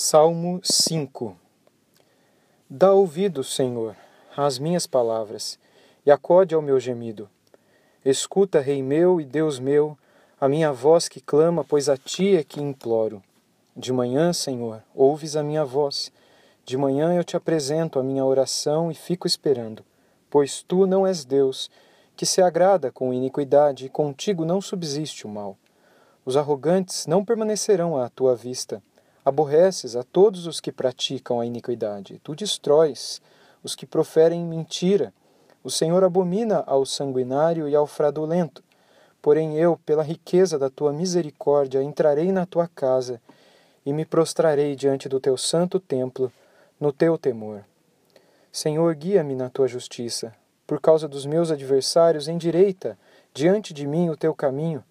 Salmo 5 Dá ouvido, Senhor, às minhas palavras, e acode ao meu gemido. Escuta, Rei meu e Deus meu, a minha voz que clama, pois a ti é que imploro. De manhã, Senhor, ouves a minha voz. De manhã eu te apresento a minha oração e fico esperando, pois tu não és Deus, que se agrada com iniquidade, e contigo não subsiste o mal. Os arrogantes não permanecerão à tua vista Aborreces a todos os que praticam a iniquidade. Tu destróis os que proferem mentira. O Senhor abomina ao sanguinário e ao fraudulento. Porém eu, pela riqueza da tua misericórdia, entrarei na tua casa e me prostrarei diante do teu santo templo, no teu temor. Senhor, guia-me na tua justiça. Por causa dos meus adversários, endireita diante de mim o teu caminho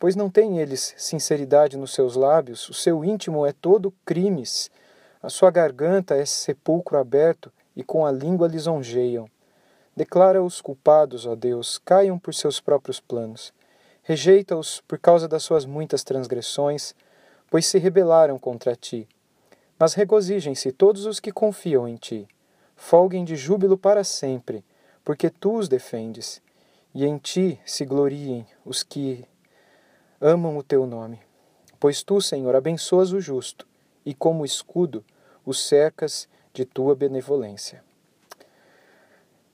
pois não têm eles sinceridade nos seus lábios, o seu íntimo é todo crimes, a sua garganta é sepulcro aberto e com a língua lisonjeiam. Declara-os culpados, ó Deus, caiam por seus próprios planos. Rejeita-os por causa das suas muitas transgressões, pois se rebelaram contra ti. Mas regozijem-se todos os que confiam em ti. Folguem de júbilo para sempre, porque tu os defendes. E em ti se gloriem os que amam o teu nome. Pois tu, Senhor, abençoas o justo, e como escudo o cercas de tua benevolência.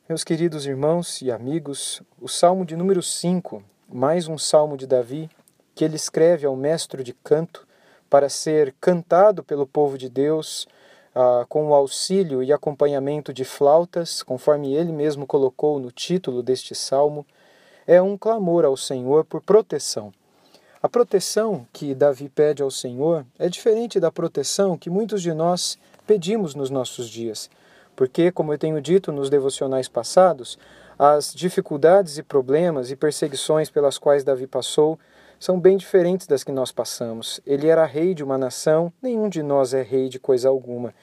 Meus queridos irmãos e amigos, o Salmo de número 5, mais um salmo de Davi, que ele escreve ao mestre de canto para ser cantado pelo povo de Deus ah, com o auxílio e acompanhamento de flautas, conforme ele mesmo colocou no título deste salmo, é um clamor ao Senhor por proteção. A proteção que Davi pede ao Senhor é diferente da proteção que muitos de nós pedimos nos nossos dias, porque, como eu tenho dito nos devocionais passados, as dificuldades e problemas e perseguições pelas quais Davi passou são bem diferentes das que nós passamos. Ele era rei de uma nação, nenhum de nós é rei de coisa alguma.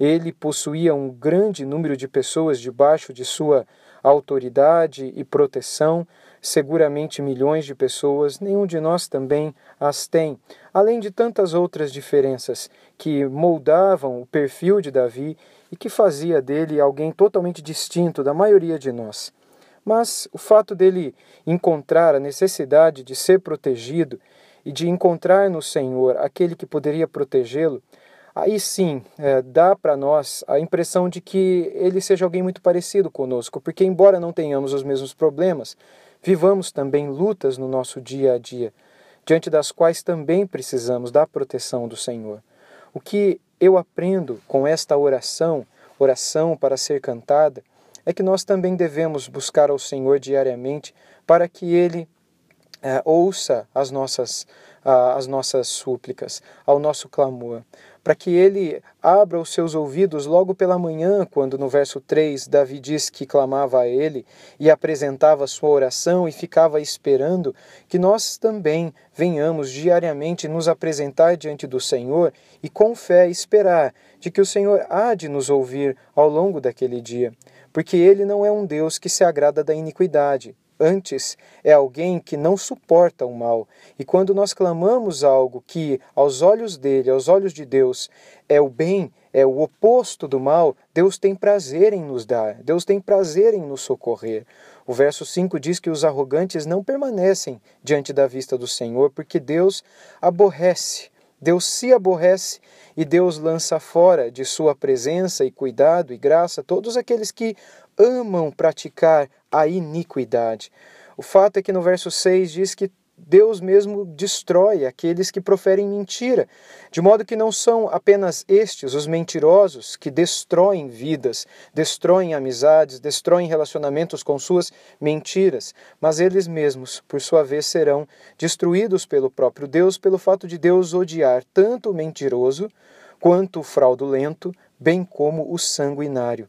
Ele possuía um grande número de pessoas debaixo de sua autoridade e proteção, seguramente milhões de pessoas, nenhum de nós também as tem, além de tantas outras diferenças que moldavam o perfil de Davi e que fazia dele alguém totalmente distinto da maioria de nós. Mas o fato dele encontrar a necessidade de ser protegido e de encontrar no Senhor aquele que poderia protegê-lo, aí sim é, dá para nós a impressão de que ele seja alguém muito parecido conosco, porque, embora não tenhamos os mesmos problemas, vivamos também lutas no nosso dia a dia, diante das quais também precisamos da proteção do Senhor. O que eu aprendo com esta oração, oração para ser cantada, é que nós também devemos buscar ao Senhor diariamente para que Ele é, ouça as nossas, as nossas súplicas, ao nosso clamor, para que ele abra os seus ouvidos logo pela manhã, quando no verso 3 Davi diz que clamava a ele e apresentava sua oração e ficava esperando, que nós também venhamos diariamente nos apresentar diante do Senhor e com fé esperar de que o Senhor há de nos ouvir ao longo daquele dia, porque ele não é um Deus que se agrada da iniquidade, Antes, é alguém que não suporta o mal. E quando nós clamamos algo que, aos olhos dele, aos olhos de Deus, é o bem, é o oposto do mal, Deus tem prazer em nos dar, Deus tem prazer em nos socorrer. O verso 5 diz que os arrogantes não permanecem diante da vista do Senhor, porque Deus aborrece. Deus se aborrece e Deus lança fora de sua presença e cuidado e graça todos aqueles que amam praticar a iniquidade. O fato é que no verso 6 diz que Deus mesmo destrói aqueles que proferem mentira, de modo que não são apenas estes, os mentirosos, que destroem vidas, destroem amizades, destroem relacionamentos com suas mentiras, mas eles mesmos, por sua vez, serão destruídos pelo próprio Deus, pelo fato de Deus odiar tanto o mentiroso quanto o fraudulento, bem como o sanguinário.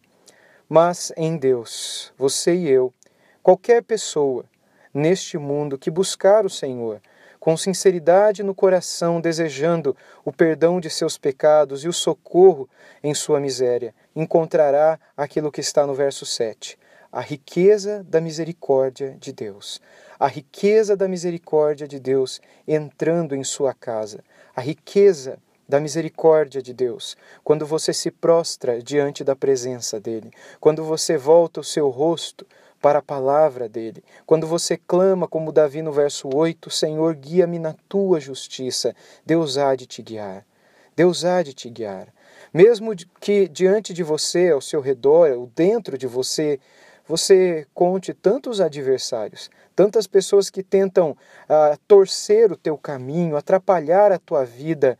Mas em Deus, você e eu, qualquer pessoa neste mundo que buscar o Senhor, com sinceridade no coração, desejando o perdão de seus pecados e o socorro em sua miséria, encontrará aquilo que está no verso 7. A riqueza da misericórdia de Deus. A riqueza da misericórdia de Deus entrando em sua casa. A riqueza da misericórdia de Deus, quando você se prostra diante da presença dele, quando você volta o seu rosto para a palavra dele. Quando você clama, como Davi no verso 8, Senhor, guia-me na tua justiça, Deus há de te guiar. Deus há de te guiar. Mesmo que diante de você, ao seu redor, ou dentro de você, você conte tantos adversários, tantas pessoas que tentam uh, torcer o teu caminho, atrapalhar a tua vida,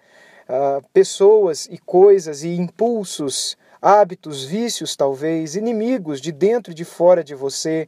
uh, pessoas e coisas e impulsos hábitos, vícios talvez, inimigos de dentro e de fora de você,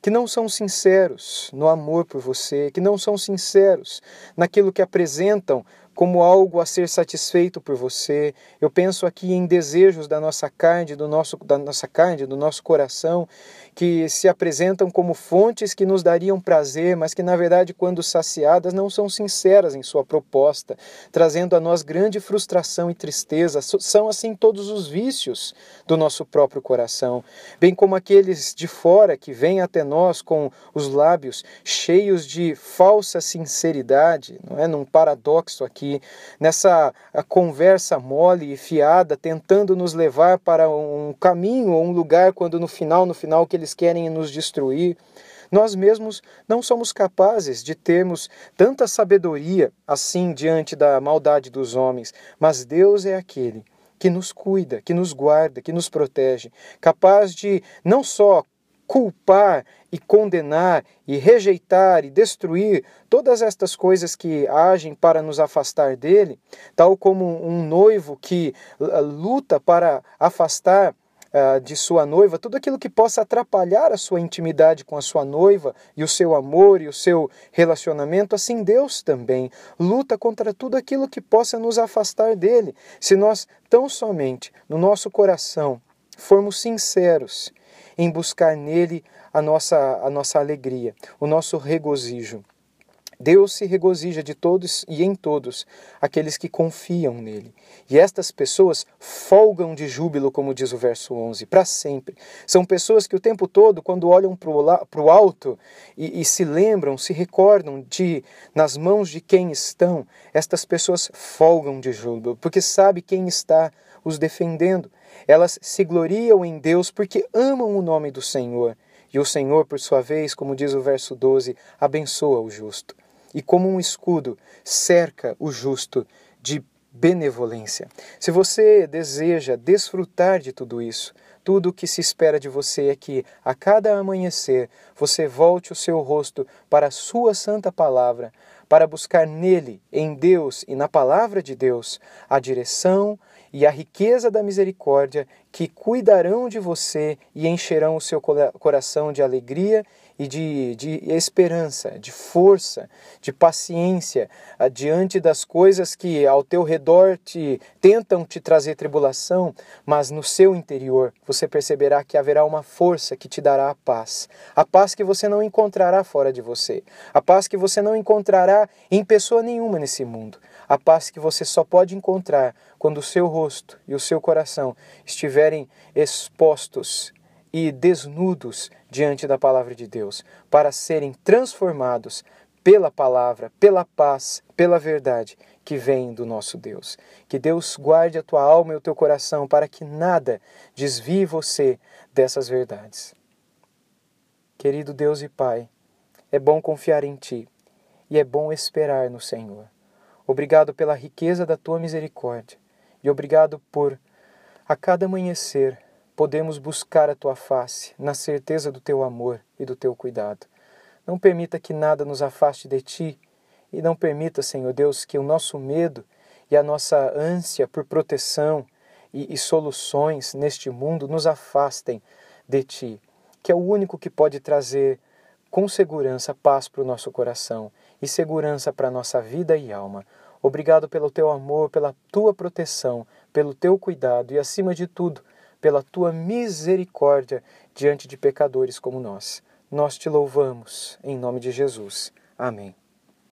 que não são sinceros no amor por você, que não são sinceros naquilo que apresentam como algo a ser satisfeito por você. Eu penso aqui em desejos da nossa carne, do nosso da nossa carne, do nosso coração, que se apresentam como fontes que nos dariam prazer, mas que na verdade quando saciadas não são sinceras em sua proposta, trazendo a nós grande frustração e tristeza. São assim todos os vícios do nosso próprio coração, bem como aqueles de fora que vêm até nós com os lábios cheios de falsa sinceridade, não é? Num paradoxo aqui nessa conversa mole e fiada, tentando nos levar para um caminho ou um lugar, quando no final, no final, que eles querem nos destruir. Nós mesmos não somos capazes de termos tanta sabedoria assim diante da maldade dos homens, mas Deus é aquele que nos cuida, que nos guarda, que nos protege, capaz de não só culpar e condenar e rejeitar e destruir todas estas coisas que agem para nos afastar dele, tal como um noivo que uh, luta para afastar uh, de sua noiva tudo aquilo que possa atrapalhar a sua intimidade com a sua noiva e o seu amor e o seu relacionamento, assim Deus também luta contra tudo aquilo que possa nos afastar dele. Se nós tão somente no nosso coração formos sinceros em buscar nele a nossa, a nossa alegria, o nosso regozijo. Deus se regozija de todos e em todos aqueles que confiam nele. E estas pessoas folgam de júbilo, como diz o verso 11, para sempre. São pessoas que o tempo todo, quando olham para o alto e, e, se lembram, se recordam de nas mãos de quem estão, estas pessoas folgam de júbilo, porque sabe quem está os defendendo. Elas se gloriam em Deus porque amam o nome do Senhor. E o Senhor, por sua vez, como diz o verso 12, abençoa o justo. E como um escudo, cerca o justo de benevolência. Se você deseja desfrutar de tudo isso, tudo o que se espera de você é que, a cada amanhecer, você volte o seu rosto para a Sua Santa Palavra, para buscar nele, em Deus e na Palavra de Deus, a direção, e a riqueza da misericórdia, que cuidarão de você e encherão o seu coração de alegria e de, de esperança, de força, de paciência ah, diante das coisas que ao teu redor te tentam te trazer tribulação, mas no seu interior você perceberá que haverá uma força que te dará a paz, a paz que você não encontrará fora de você, a paz que você não encontrará em pessoa nenhuma nesse mundo, a paz que você só pode encontrar quando o seu rosto e o seu coração estiverem expostos e desnudos diante da palavra de Deus, para serem transformados pela palavra, pela paz, pela verdade que vem do nosso Deus. Que Deus guarde a tua alma e o teu coração para que nada desvie você dessas verdades. Querido Deus e Pai, é bom confiar em Ti e é bom esperar no Senhor. Obrigado pela riqueza da Tua misericórdia e obrigado por, a cada amanhecer, podemos buscar a tua face, na certeza do teu amor e do teu cuidado. Não permita que nada nos afaste de ti e não permita, Senhor Deus, que o nosso medo e a nossa ânsia por proteção e, e soluções neste mundo nos afastem de ti, que é o único que pode trazer com segurança paz para o nosso coração e segurança para nossa vida e alma. Obrigado pelo teu amor, pela tua proteção, pelo teu cuidado e, acima de tudo, pela tua misericórdia diante de pecadores como nós. Nós te louvamos, em nome de Jesus. Amém.